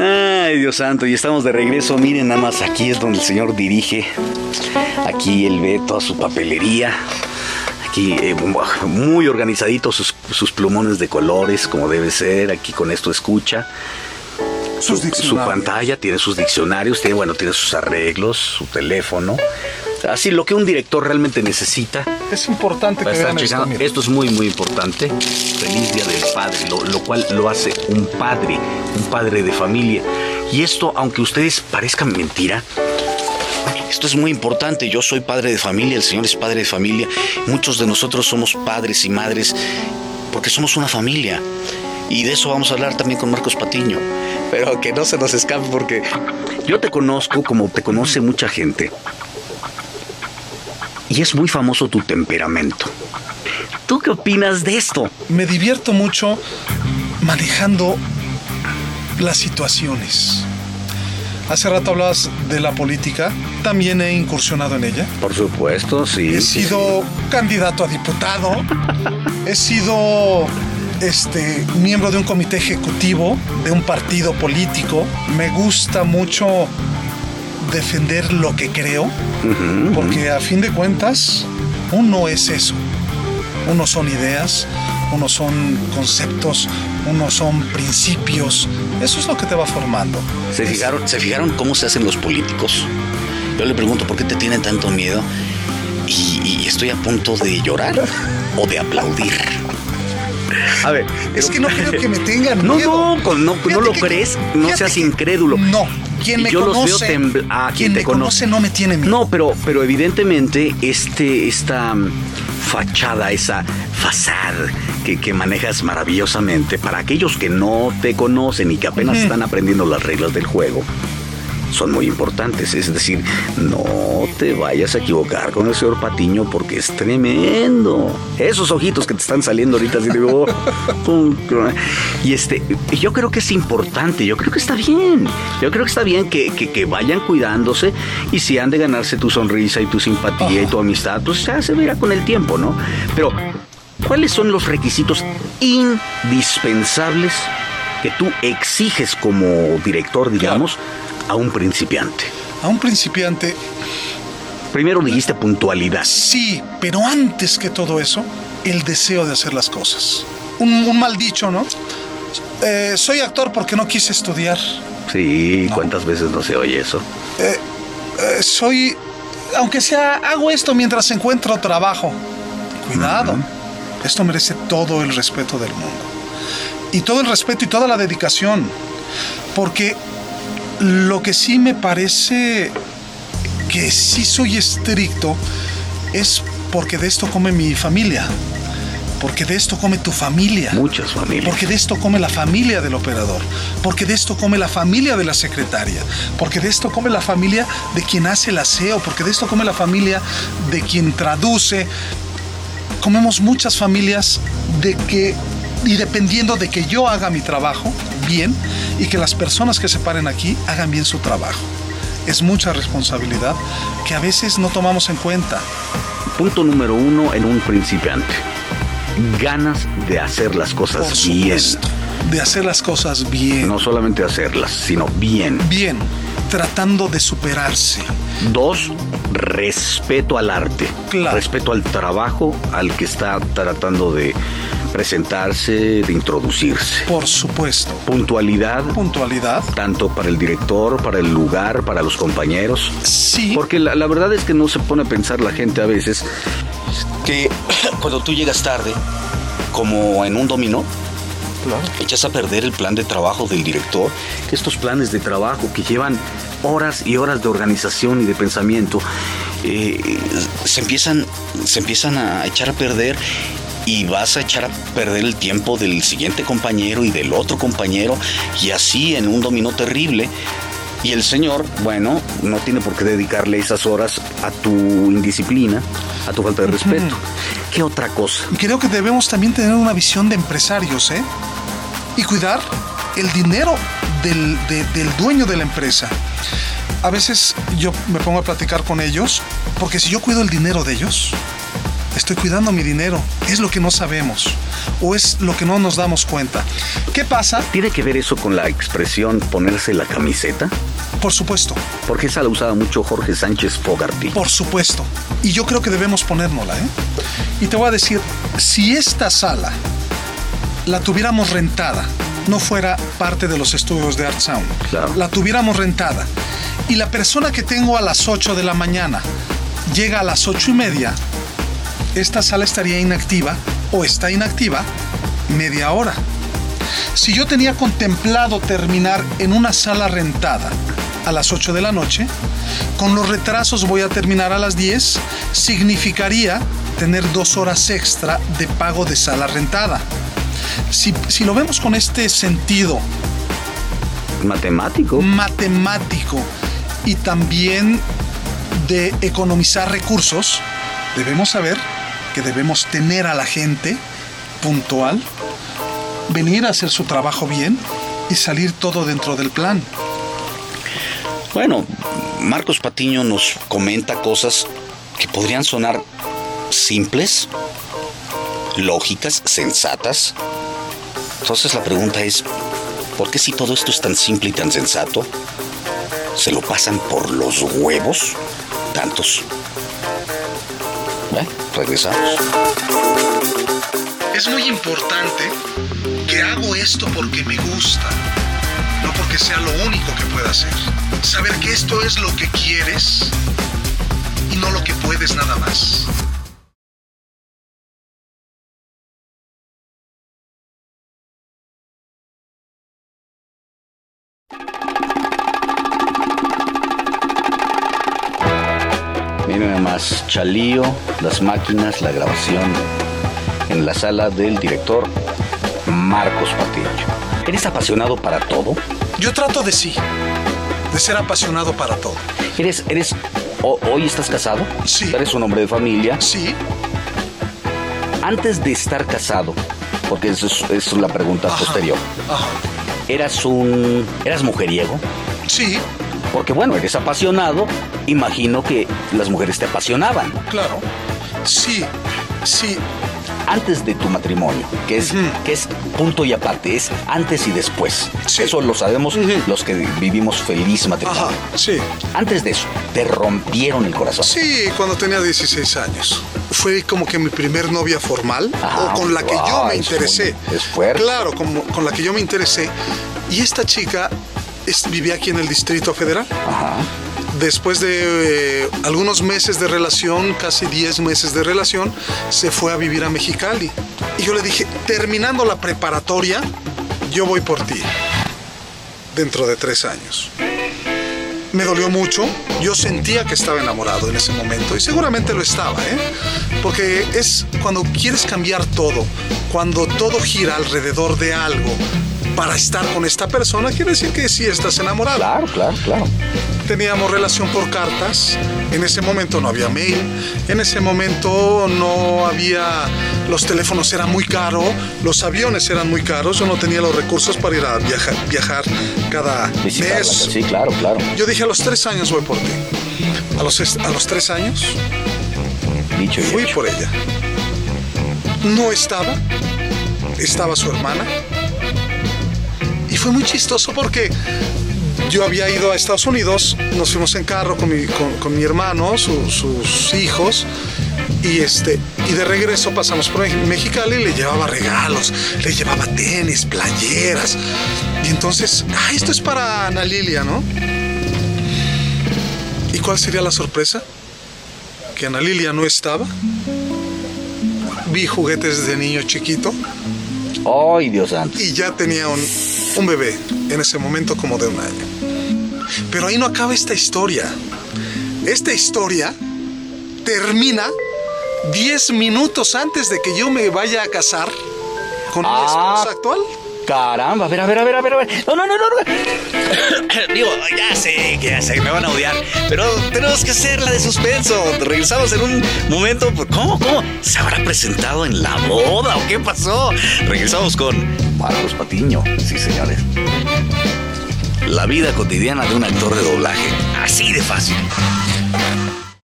Ay, Dios santo, y estamos de regreso. Miren, nada más aquí es donde el Señor dirige. Aquí él ve toda su papelería. Aquí eh, muy organizadito sus, sus, plumones de colores, como debe ser. Aquí con esto escucha. Su, su, pantalla tiene sus diccionarios, tiene, bueno, tiene sus arreglos, su teléfono. Así lo que un director realmente necesita. Es importante que vean esto, esto, es muy, muy importante. Feliz Día del Padre, lo, lo, cual lo hace un padre, un padre de familia. Y esto, aunque ustedes parezcan mentira, esto es muy importante. Yo soy padre de familia, el Señor es padre de familia. Muchos de nosotros somos padres y madres porque somos una familia. Y de eso vamos a hablar también con Marcos Patiño. Pero que no se nos escape porque yo te conozco como te conoce mucha gente. Y es muy famoso tu temperamento. ¿Tú qué opinas de esto? Me divierto mucho manejando las situaciones. Hace rato hablabas de la política, también he incursionado en ella. Por supuesto, sí. He sido candidato a diputado, he sido este, miembro de un comité ejecutivo de un partido político. Me gusta mucho defender lo que creo, porque a fin de cuentas, uno es eso. Uno son ideas, uno son conceptos, uno son principios. Eso es lo que te va formando. ¿Se fijaron, ¿Se fijaron cómo se hacen los políticos? Yo le pregunto, ¿por qué te tienen tanto miedo? Y, estoy a punto de llorar o de aplaudir. A ver, es que no quiero que me tengan miedo. No, no, no, lo crees, no seas incrédulo. No, quien me conoce, ah, quien me conoce no me tiene miedo. No, pero, pero evidentemente este, esta fachada, esa fachada que, que, manejas maravillosamente, para aquellos que no te conocen y que apenas están aprendiendo las reglas del juego, son muy importantes. Es decir, no te vayas a equivocar con el señor Patiño porque es tremendo. Esos ojitos que te están saliendo ahorita, así digo, y este, yo creo que es importante, yo creo que está bien. Yo creo que está bien que, que, vayan cuidándose y si han de ganarse tu sonrisa y tu simpatía y tu amistad, pues ya se verá con el tiempo, ¿no? Pero, ¿cuáles son los requisitos indispensables que tú exiges como director, digamos? A un principiante? A un principiante. Primero dijiste puntualidad. Sí, pero antes que todo eso, el deseo de hacer las cosas. Un, mal dicho, ¿no? Eh, soy actor porque no quise estudiar. Sí, ¿cuántas veces no se oye eso? Eh, eh, soy, aunque sea, hago esto mientras encuentro trabajo. Cuidado, esto merece todo el respeto del mundo. Y todo el respeto y toda la dedicación. Porque lo que sí me parece que sí soy estricto es porque de esto come mi familia. Porque de esto come tu familia. Muchas familias. Porque de esto come la familia del operador. Porque de esto come la familia de la secretaria. Porque de esto come la familia de quien hace el aseo. Porque de esto come la familia de quien traduce. Comemos muchas familias de que, y dependiendo de que yo haga mi trabajo bien, y que las personas que se paren aquí hagan bien su trabajo. Es mucha responsabilidad que a veces no tomamos en cuenta. Punto número uno en un principiante. Ganas de hacer las cosas bien. De hacer las cosas bien. No solamente hacerlas, sino bien. Bien, tratando de superarse. Dos, respeto al arte. Respeto al trabajo al que está tratando de presentarse, de introducirse. Por supuesto. Puntualidad. Puntualidad. Tanto para el director, para el lugar, para los compañeros. Sí. Porque la, verdad es que no se pone a pensar la gente a veces que cuando tú llegas tarde, como en un dominó, Claro. Echas a perder el plan de trabajo del director, que estos planes de trabajo que llevan horas y horas de organización y de pensamiento, eh, se, empiezan, se empiezan a echar a perder y vas a echar a perder el tiempo del siguiente compañero y del otro compañero y así en un dominó terrible. Y el Señor, bueno, no tiene por qué dedicarle esas horas a tu indisciplina, a tu falta de respeto. ¿Qué otra cosa? Creo que debemos también tener una visión de empresarios, ¿eh? Y cuidar el dinero del, del dueño de la empresa. A veces yo me pongo a platicar con ellos, porque si yo cuido el dinero de ellos, Estoy cuidando mi dinero. Es lo que no sabemos o es lo que no nos damos cuenta. ¿Qué pasa? ¿Tiene que ver eso con la expresión ponerse la camiseta? Por supuesto. Porque esa la usaba mucho Jorge Sánchez Fogarty. Por supuesto. Y yo creo que debemos ponérnosla, ¿eh? Y te voy a decir, si esta sala la tuviéramos rentada, no fuera parte de los estudios de Art Sound, Claro. la tuviéramos rentada, y la persona que tengo a las 8 de la mañana llega a las 8 y media, esta sala estaría inactiva o está inactiva media hora. Si yo tenía contemplado terminar en una sala rentada a las 8 de la noche, con los retrasos voy a terminar a las 10, significaría tener dos horas extra de pago de sala rentada. Si, si lo vemos con este sentido Matemático. matemático y también de economizar recursos, debemos saber que debemos tener a la gente puntual, venir a hacer su trabajo bien y salir todo dentro del plan. Bueno, Marcos Patiño nos comenta cosas que podrían sonar simples, lógicas, sensatas. Entonces la pregunta es, ¿por qué si todo esto es tan simple y tan sensato, se lo pasan por los huevos tantos? Bueno, regresamos. Es muy importante que hago esto porque me gusta, no porque sea lo único que pueda hacer. Saber que esto es lo que quieres y no lo que puedes nada más. Nada más, Chalío, las máquinas, la grabación en la sala del director Marcos Patiño. ¿Eres apasionado para todo? Yo trato de sí, de ser apasionado para todo. ¿Eres, eres, o- hoy estás casado? Sí. ¿Eres un hombre de familia? Sí, Antes de estar casado, porque eso es, eso es la pregunta Ajá. posterior, ajá, ¿eras un, eras mujeriego? sí, Porque bueno, eres apasionado, imagino que las mujeres te apasionaban claro. Sí, sí, antes de tu matrimonio, que es, que es punto y aparte, es antes y después. Sí. Eso lo sabemos los que vivimos feliz matrimonio. ajá, sí. Antes de eso, te rompieron el corazón. Sí, cuando tenía 16 años. Fue como que mi primer novia formal Ah, o con la que yo ah, me es interesé. muy- es fuerte. Claro, como- con la que yo me interesé. Y esta chica es- vivía aquí en el Distrito Federal. Ajá. Después de eh, algunos meses de relación, casi 10 meses de relación, se fue a vivir a Mexicali. Y yo le dije, terminando la preparatoria, yo voy por ti. Dentro de tres años. Me dolió mucho. Yo sentía que estaba enamorado en ese momento. Y seguramente lo estaba, ¿eh? Porque es cuando quieres cambiar todo, cuando todo gira alrededor de algo para estar con esta persona, quiere decir que sí estás enamorado. Claro, claro, claro. Teníamos relación por cartas. En ese momento no había mail. En ese momento no había. Los teléfonos eran muy caros. Los aviones eran muy caros. Yo no tenía los recursos para ir a viajar, viajar cada mes. sí, claro, claro. Yo dije a los tres años voy por ti. A los, a los tres años Dicho fui hecho. por ella. No estaba. Estaba su hermana. Fue muy chistoso porque yo había ido a Estados Unidos, nos fuimos en carro con mi, con, mi hermano, su- sus hijos, y, este, y de regreso pasamos por Mexicali y le llevaba regalos, le llevaba tenis, playeras. Y entonces, ah, esto es para Ana Lilia, ¿no? ¿Y cuál sería la sorpresa? Que Ana Lilia no estaba. Vi juguetes de niño chiquito Ay, Dios santo. y ya tenía un, un bebé en ese momento como de un año. Pero ahí no acaba esta historia. Esta historia termina 10 minutos antes de que yo me vaya a casar con mi Ah. esposa actual. Caramba, a ver, a ver, a ver, a ver, a ver. No, no, no, no. no. Digo, ya sé, ya sé, me van a odiar. Pero tenemos que hacer la de suspenso. Regresamos en un momento. ¿Cómo, cómo? ¿Se habrá presentado en la boda o qué pasó? Regresamos con Marcos Patiño. Sí, señores. La vida cotidiana de un actor de doblaje. Así de fácil.